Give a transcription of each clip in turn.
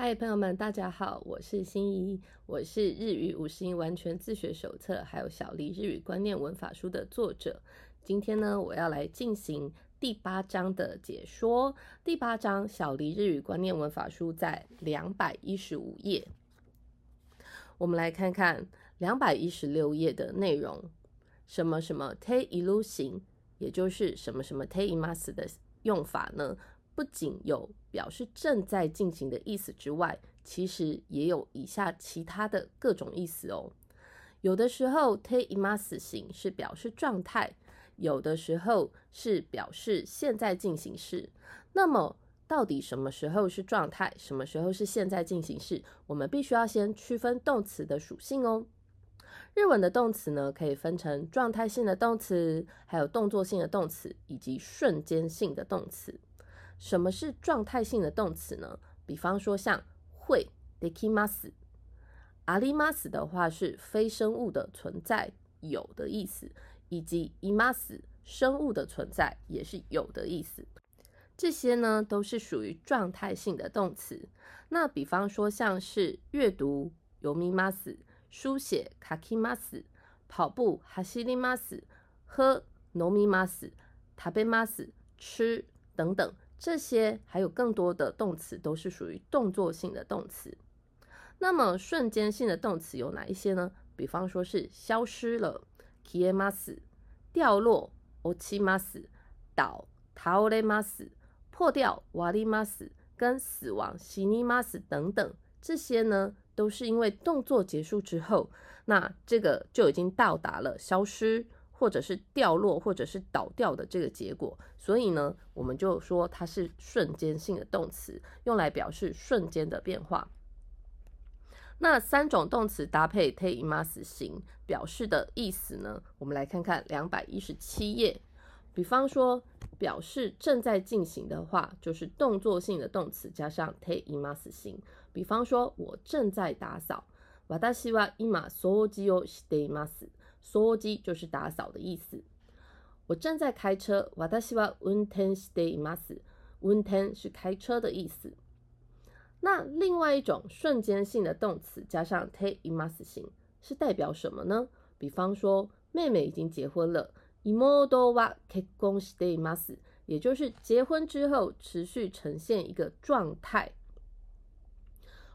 嗨，朋友们，大家好，我是心怡，我是日语五十音完全自学手册，还有小黎日语观念文法书的作者。今天呢，我要来进行第八章的解说。第八章小黎日语观念文法书在两百一十五页，我们来看看两百一十六页的内容。什么什么 te ilu 型，也就是什么什么 te imas 的用法呢？不仅有表示正在进行的意思之外，其实也有以下其他的各种意思哦。有的时候 te imas 型是表示状态，有的时候是表示现在进行式。那么到底什么时候是状态，什么时候是现在进行式？我们必须要先区分动词的属性哦。日文的动词呢，可以分成状态性的动词，还有动作性的动词，以及瞬间性的动词。什么是状态性的动词呢？比方说像会 dekimas，阿里 mas 的话是非生物的存在有的意思，以及 imas 生物的存在也是有的意思。这些呢都是属于状态性的动词。那比方说像是阅读 yomimas，书写 kakimas，跑步 hashirimas，喝 nomimas，食べます，吃等等。 这些还有更多的动词都是属于动作性的动词。那么瞬间性的动词有哪一些呢？比方说是消失了 k i e m a s 掉落 ochimas，倒 taoremas，破掉 warimas，跟死亡 shinimas 等等，这些呢都是因为动作结束之后，那这个就已经到达了消失。或者是掉落，或者是倒掉的这个结果，所以呢，我们就说它是瞬间性的动词，用来表示瞬间的变化。那三种动词搭配 te imas 型表示的意思呢？我们来看看两百一十七页。比方说，表示正在进行的话，就是动作性的动词加上 te imas 型。比方说，我正在打扫。私は今掃除をしています。 掃除就是打扫的意思。我正在开车。私は運転しています。運転是开车的意思。那另外一种瞬间性的动词加上 te imas 型是代表什么呢？比方说，妹妹已经结婚了。妹は結婚しています。也就是结婚之后持续呈现一个状态。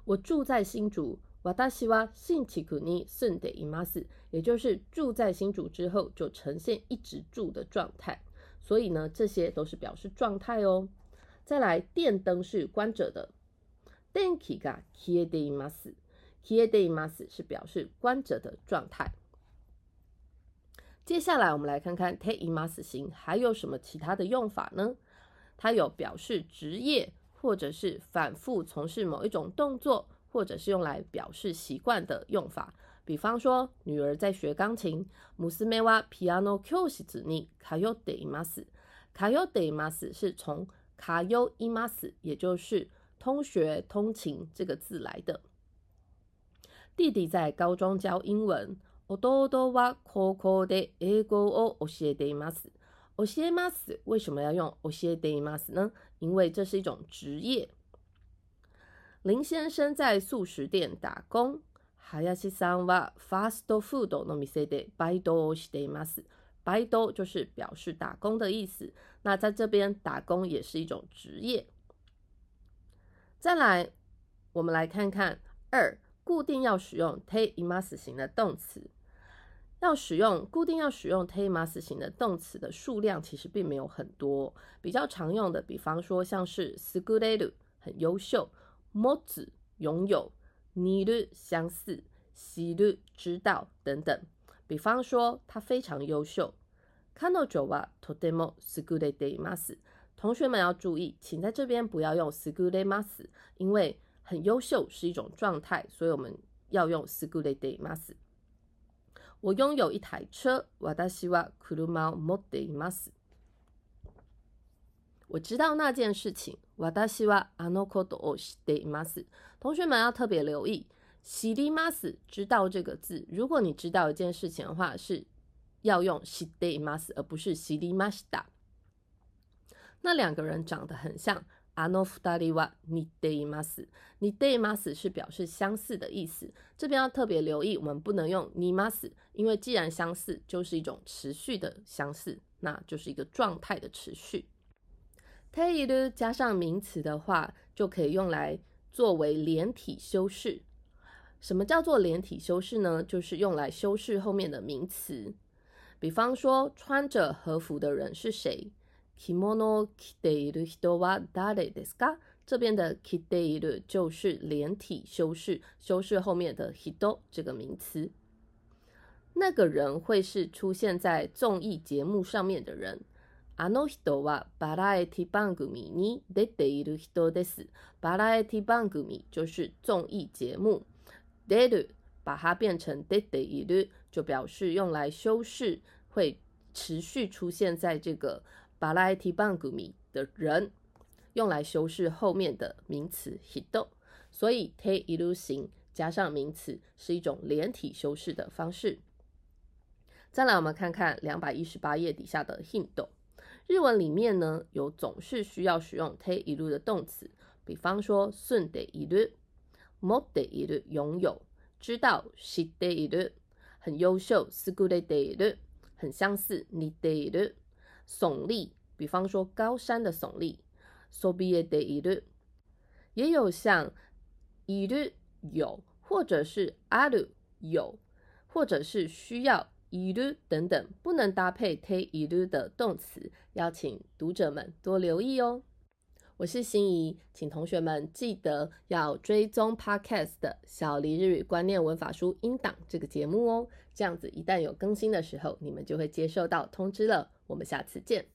我住在新竹。 私は新築に住んでいます。也就是住在新竹之后就呈现一直住的状态。所以呢，这些都是表示状态哦。再来，电灯是关着的。電気が消えています。消えています是表示关着的状态。接下来，我们来看看 te imas 型还有什么其他的用法呢？它有表示职业，或者是反复从事某一种动作。 或者是用来表示习惯的用法，比方说，女儿在学钢琴。ムスメはピアノ教室に通っています。通っています是从通います，也就是通学、通勤这个字来的。弟弟在高中教英文。弟は高校で英語を教えています。教えます为什么要用教えています呢？因为这是一种职业。 林先生在素食店打工。哈亚西桑瓦 fast food no mise de baido shite mas。baido 就是表示打工的意思。那在这边打工也是一种职业。再来，我们来看看二，固定要使用 te imas 型的动词。要使用固定要使用 te imas 型的动词的数量其实并没有很多。比较常用的，比方说像是 sugureru 很优秀。持つ拥有，似る相似，知る知道等等。比方说，他非常优秀。彼女はとても優れています。同学们要注意，请在这边不要用優れます，因为很优秀是一种状态，所以我们要用優れています。我拥有一台车。私は車を持っています。 我知道那件事情。わたしはあのことを知っています。同学们要特别留意，知ります，知道这个字。如果你知道一件事情的话，是要用知っています，而不是知りました。那两个人长得很像， あの二人は似ています。似ています是表示相似的意思，这边要特别留意，我们不能用似ます，因为既然相似，就是一种持续的相似，那就是一个状态的持续。 ている加上名词的话，就可以用来作为连体修饰。什么叫做连体修饰呢？就是用来修饰后面的名词。比方说，穿着和服的人是谁？着物を着ている人は誰ですか？这边的着ている就是连体修饰，修饰后面的人这个名词。那个人会是出现在综艺节目上面的人。 あの人はバラエティ番組に出ている人です。バラエティ番組就是综艺节目。出る把它变成出ている，就表示用来修饰会持续出现在这个バラエティ番組的人，用来修饰后面的名词人。所以ている形加上名词是一种连体修饰的方式。再来，我们看看两百一十八页底下的 hint。 日文里面呢，有总是需要使用ている的动词，比方说住んでいる、持っている拥有、知道知っている、很优秀優れている、很相似似ている、耸立，比方说高山的耸立、そびえている，也有像いる有，或者是ある有，或者是需要。 いる等等不能搭配ている的动词，邀请读者们多留意哦。我是心怡，请同学们记得要追踪 Podcast 的小黎日语观念文法书音档这个节目哦，这样子一旦有更新的时候，你们就会接收到通知了。我们下次见。